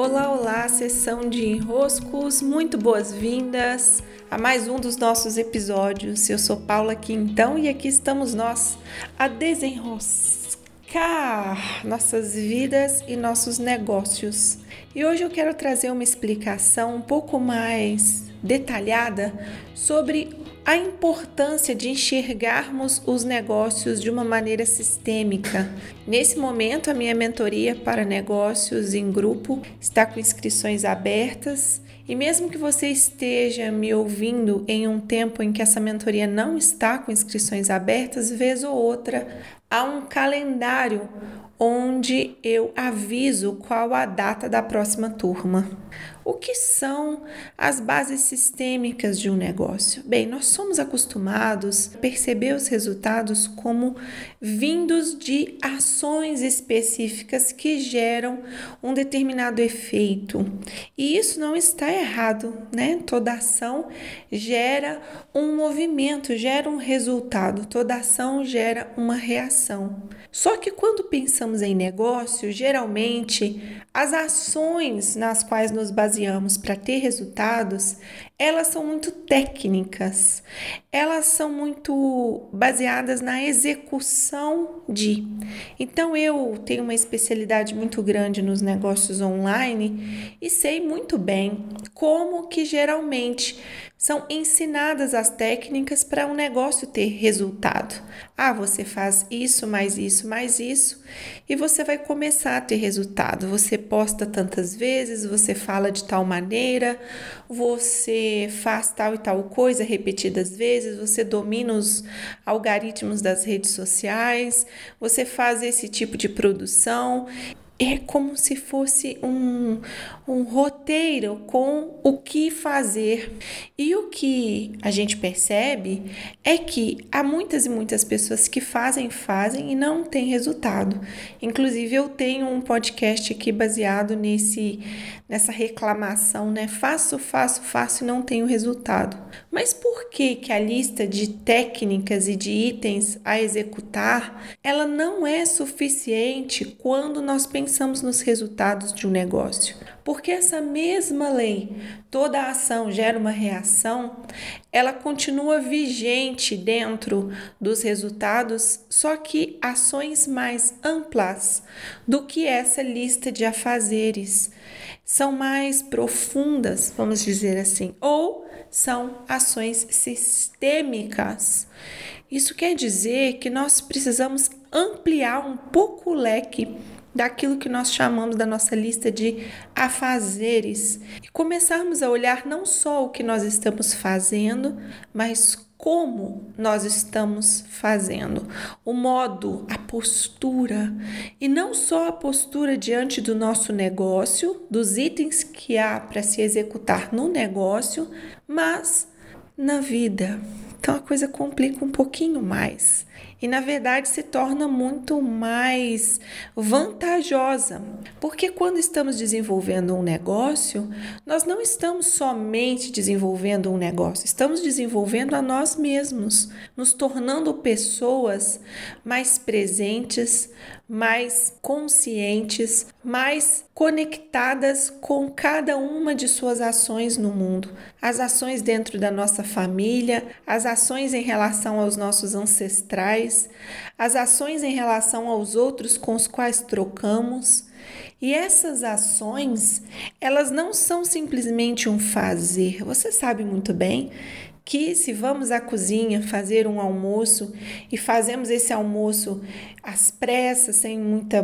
Olá, olá, sessão de enroscos, muito boas-vindas a mais um dos nossos episódios. Eu sou Paula Quintão e aqui estamos nós a desenroscar nossas vidas e nossos negócios. E hoje eu quero trazer uma explicação um pouco mais detalhada sobre a importância de enxergarmos os negócios de uma maneira sistêmica. Nesse momento, a minha mentoria para negócios em grupo está com inscrições abertas. E mesmo que você esteja me ouvindo em um tempo em que essa mentoria não está com inscrições abertas, vez ou outra, há um calendário onde eu aviso qual a data da próxima turma. O que são as bases sistêmicas de um negócio? Bem, nós somos acostumados a perceber os resultados como vindos de ações específicas que geram um determinado efeito. E isso não está errado, né? Toda ação gera um movimento, gera um resultado, toda ação gera uma reação. Só que quando pensamos em negócio, geralmente as ações nas quais nos baseamos para ter resultados, elas são muito técnicas, elas são muito baseadas na execução de. Então eu tenho uma especialidade muito grande nos negócios online e sei muito bem como que geralmente são ensinadas as técnicas para um negócio ter resultado. Ah, você faz isso, mais isso, mais isso, e você vai começar a ter resultado. Você posta tantas vezes, você fala de tal maneira, você faz tal e tal coisa repetidas vezes, você domina os algoritmos das redes sociais, você faz esse tipo de produção é como se fosse um, um roteiro com o que fazer. E o que a gente percebe é que há muitas e muitas pessoas que fazem, fazem e não têm resultado. Inclusive, eu tenho um podcast aqui baseado nesse, nessa reclamação, né? Faço, faço, faço e não tenho resultado. Mas por que, que a lista de técnicas e de itens a executar ela não é suficiente quando nós pensamos pensamos nos resultados de um negócio. Porque essa mesma lei, toda ação gera uma reação, ela continua vigente dentro dos resultados, só que ações mais amplas do que essa lista de afazeres. São mais profundas, vamos dizer assim, ou são ações sistêmicas. Isso quer dizer que nós precisamos ampliar um pouco o leque daquilo que nós chamamos da nossa lista de afazeres. E começarmos a olhar não só o que nós estamos fazendo, mas como nós estamos fazendo, o modo, a postura, e não só a postura diante do nosso negócio, dos itens que há para se executar no negócio, mas na vida. Então a coisa complica um pouquinho mais e na verdade se torna muito mais vantajosa, porque quando estamos desenvolvendo um negócio, nós não estamos somente desenvolvendo um negócio, estamos desenvolvendo a nós mesmos, nos tornando pessoas mais presentes, mais conscientes, mais conectadas com cada uma de suas ações no mundo. As ações dentro da nossa família, as ações em relação aos nossos ancestrais, as ações em relação aos outros com os quais trocamos. E essas ações, elas não são simplesmente um fazer. Você sabe muito bem que se vamos à cozinha fazer um almoço e fazemos esse almoço às pressas, sem muita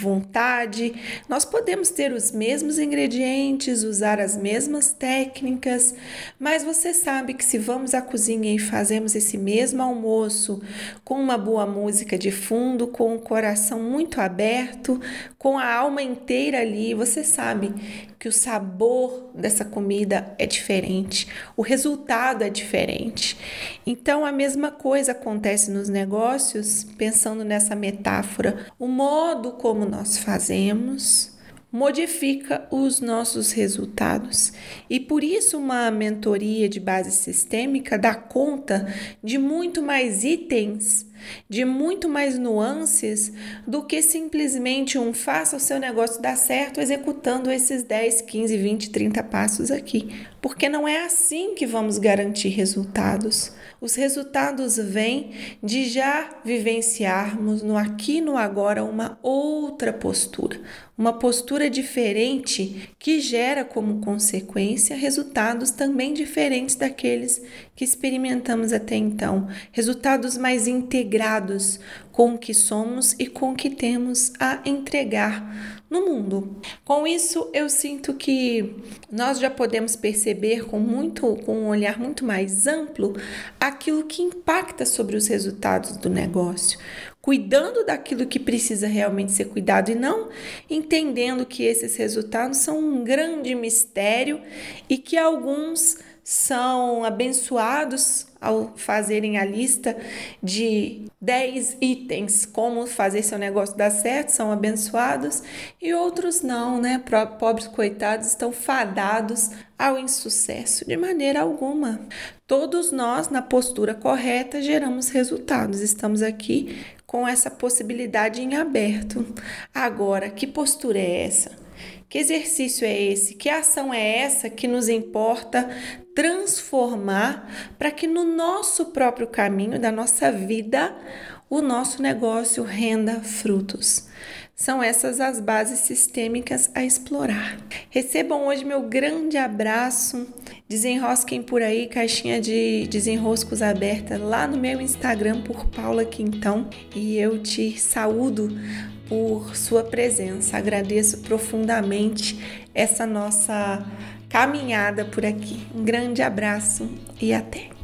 vontade, nós podemos ter os mesmos ingredientes, usar as mesmas técnicas, mas você sabe que se vamos à cozinha e fazemos esse mesmo almoço com uma boa música de fundo, com o coração muito aberto, com a alma inteira ali, você sabe que o sabor dessa comida é diferente, o resultado é diferente. Então a mesma coisa acontece nos negócios, pensando nessa metáfora, o modo como nós fazemos modifica os nossos resultados. E por isso uma mentoria de base sistêmica dá conta de muito mais itens de muito mais nuances do que simplesmente um faça o seu negócio dar certo executando esses 10, 15, 20, 30 passos aqui. Porque não é assim que vamos garantir resultados. Os resultados vêm de já vivenciarmos no aqui e no agora uma outra postura, uma postura diferente que gera como consequência resultados também diferentes daqueles que experimentamos até então, resultados mais integrados com o que somos e com o que temos a entregar no mundo. Com isso, eu sinto que nós já podemos perceber com muito com um olhar muito mais amplo aquilo que impacta sobre os resultados do negócio, cuidando daquilo que precisa realmente ser cuidado e não entendendo que esses resultados são um grande mistério e que alguns são abençoados ao fazerem a lista de 10 itens como fazer seu negócio dar certo, são abençoados, e outros não, né? Pobres coitados estão fadados ao insucesso de maneira alguma. Todos nós, na postura correta, geramos resultados. Estamos aqui com essa possibilidade em aberto. Agora, que postura é essa? Que exercício é esse? Que ação é essa que nos importa transformar para que no nosso próprio caminho da nossa vida o nosso negócio renda frutos? São essas as bases sistêmicas a explorar. Recebam hoje meu grande abraço. Desenrosquem por aí, caixinha de desenroscos aberta lá no meu Instagram por Paula Quintão. E eu te saúdo por sua presença. Agradeço profundamente essa nossa caminhada por aqui. Um grande abraço e até!